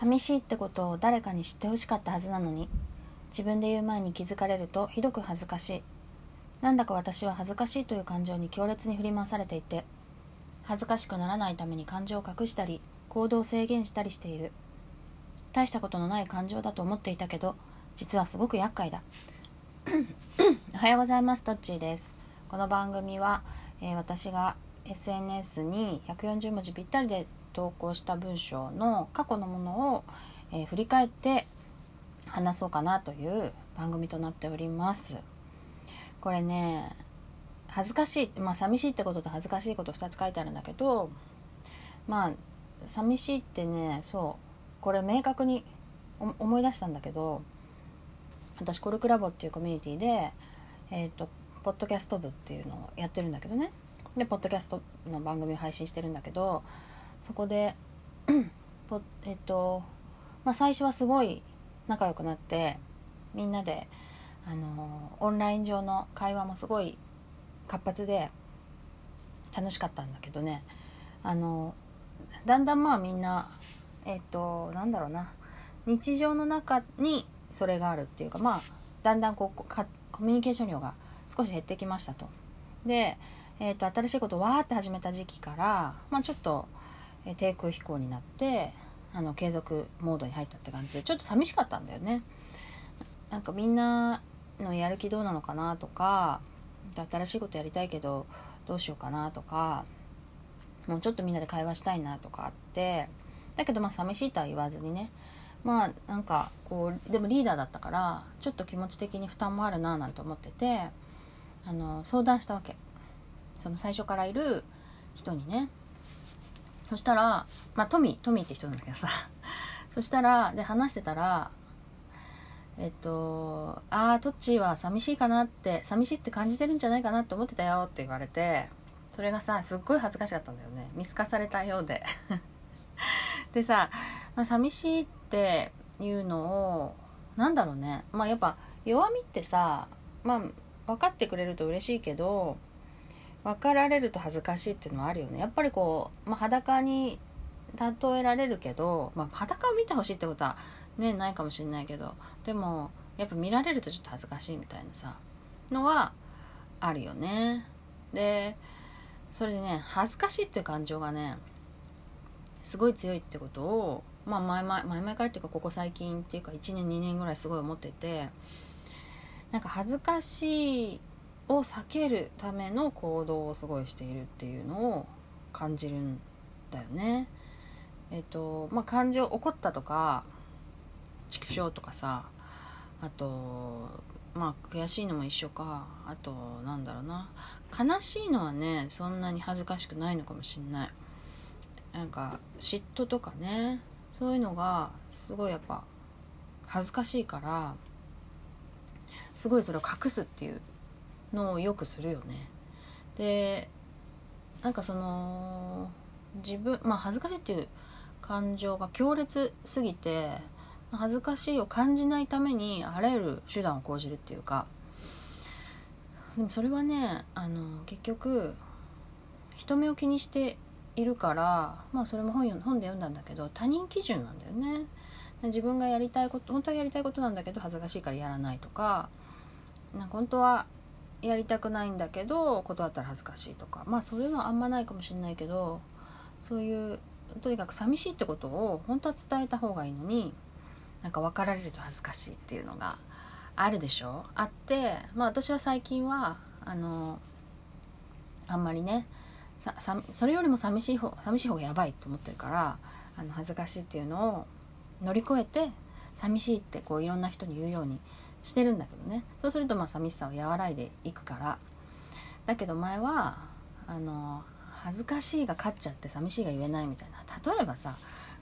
寂しいってことを誰かに知ってほしかったはずなのに。自分で言う前に気づかれるとひどく恥ずかしい。なんだか私は恥ずかしいという感情に強烈に振り回されていて恥ずかしくならないために感情を隠したり行動を制限したりしている。大したことのない感情だと思っていたけど実はすごく厄介だ。おはようございますトッチーです。この番組は、えー、私が SNS に140文字ぴったりで投稿した文章の過去のものを、えー、振り返って話そうかなという番組となっております。これね恥ずかしいまあ寂しいってことと恥ずかしいこと2つ書いてあるんだけどまあ寂しいってねそうこれ明確に思い出したんだけど私コルクラボっていうコミュニティでえっ、ー、とポッドキャスト部っていうのをやってるんだけどね。でポッドキャストの番組を配信してるんだけどそこで えっとまあ最初はすごい仲良くなってみんなであのオンライン上の会話もすごい活発で楽しかったんだけどねあのだんだんまあみんなえっとなんだろうな日常の中にそれがあるっていうかまあだんだんこうコミュニケーション量が少し減ってきましたと。で、えーと、新しいことをわーって始めた時期から、まあ、ちょっと、え、低空飛行になってあの継続モードに入ったって感じでちょっと寂しかったんだよね。なんかみんなのやる気どうなのかなとか新しいことやりたいけどどうしようかなとかもうちょっとみんなで会話したいなとかあってだけどまあ寂しいとは言わずにね。まあなんかこうでもリーダーだったからちょっと気持ち的に負担もあるななんて思っててあの相談したわけ。その最初からいる人にね。そしたらまあトミートミーって人なんだけどさ。そしたらで話してたらえっと「ああトッチーは寂しいかなって寂しいって感じてるんじゃないかなって思ってたよ」って言われてそれがさすっごい恥ずかしかったんだよね。見透かされたようで。でさ、まあ、寂しいっていうのをなんだろうね。まあやっぱ弱みってさまあ分かってくれると嬉しいけど分かられると恥ずかしいっていうのはあるよね。やっぱりこう、まあ、裸に例えられるけど、まあ、裸を見てほしいってことはねないかもしれないけどでもやっぱ見られるとちょっと恥ずかしいみたいなさのはあるよね。でそれでね恥ずかしいっていう感情がねすごい強いってことをまあ前々前々からっていうかここ最近っていうか1年2年ぐらいすごい思っててなんか恥ずかしいを避けるための行動をすごいしているっていうのを感じるんだよね。えっとまあ感情怒ったとか畜生とかさあとまあ悔しいのも一緒かあとなんだろうな悲しいのはねそんなに恥ずかしくないのかもしんないなんか嫉妬とかねそういうのがすごいやっぱ恥ずかしいからすごいそれを隠すっていうのをよくするよね。でなんかその自分まあ恥ずかしいっていう感情が強烈すぎて恥ずかしいを感じないためにあらゆる手段を講じるっていうかでもそれはねあの結局人目を気にしているからまあそれも本本で読んだんだけど他人基準なんだよね自分がやりたいこと本当はやりたいことなんだけど恥ずかしいからやらないとかなんか本当はやりたくないんだけど断ったら恥ずかしいとか。まあそういうのはあんまないかもしれないけどそういうとにかく寂しいってことを本当は伝えた方がいいのになんか分かられると恥ずかしいっていうのがあるでしょ。あってまあ私は最近はあのあんまりねささそれよりも寂しい方寂しい方がやばいと思ってるからあの恥ずかしいっていうのを乗り越えて寂しいってこういろんな人に言うようにしてるんだけどね。そうするとまあ寂しさを和らいでいくから。だけど前はあの恥ずかしいが勝っちゃって寂しいが言えないみたいな。例えばさ、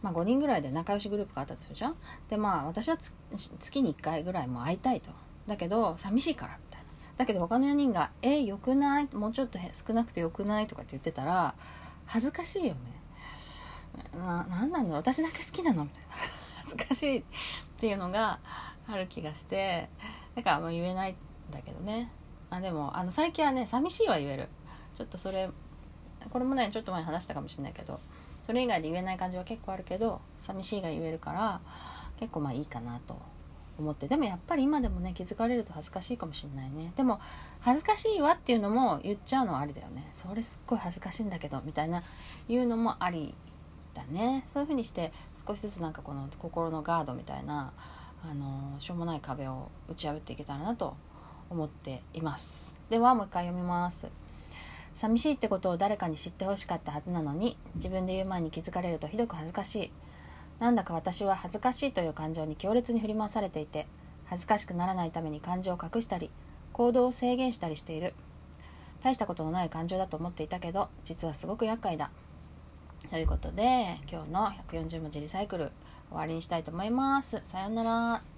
まあ、5人ぐらいで仲良しグループがあったとするじゃん。でまあ私は月に1回ぐらいも会いたいと。だけど寂しいからみたいな。だけど他の4人が「えよくない？もうちょっと少なくてよくない?」とかって言ってたら恥ずかしいよね。ななんなんだ私だけ好きなの？みたいな。恥ずかしいっていうのがある気がしてだからもう言えないんだけどね。あでもあの最近はね寂しいは言える。ちょっとそれこれもねちょっと前に話したかもしれないけどそれ以外で言えない感情は結構あるけど寂しいが言えるから結構まあいいかなと思って。でもやっぱり今でもね気づかれると恥ずかしいかもしれないね。でも恥ずかしいわっていうのも言っちゃうのはありだよね。それすっごい恥ずかしいんだけどみたいな言うのもありだね。そういう風にして少しずつなんかこの心のガードみたいなあのしょうもない壁を打ち破っていけたらなと思っています。ではもう一回読みます。寂しいってことを誰かに知ってほしかったはずなのに自分で言う前に気づかれるとひどく恥ずかしい。なんだか私は恥ずかしいという感情に強烈に振り回されていて恥ずかしくならないために感情を隠したり行動を制限したりしている。大したことのない感情だと思っていたけど実はすごく厄介だ。ということで今日の140文字リサイクル。終わりにしたいと思います。さようなら。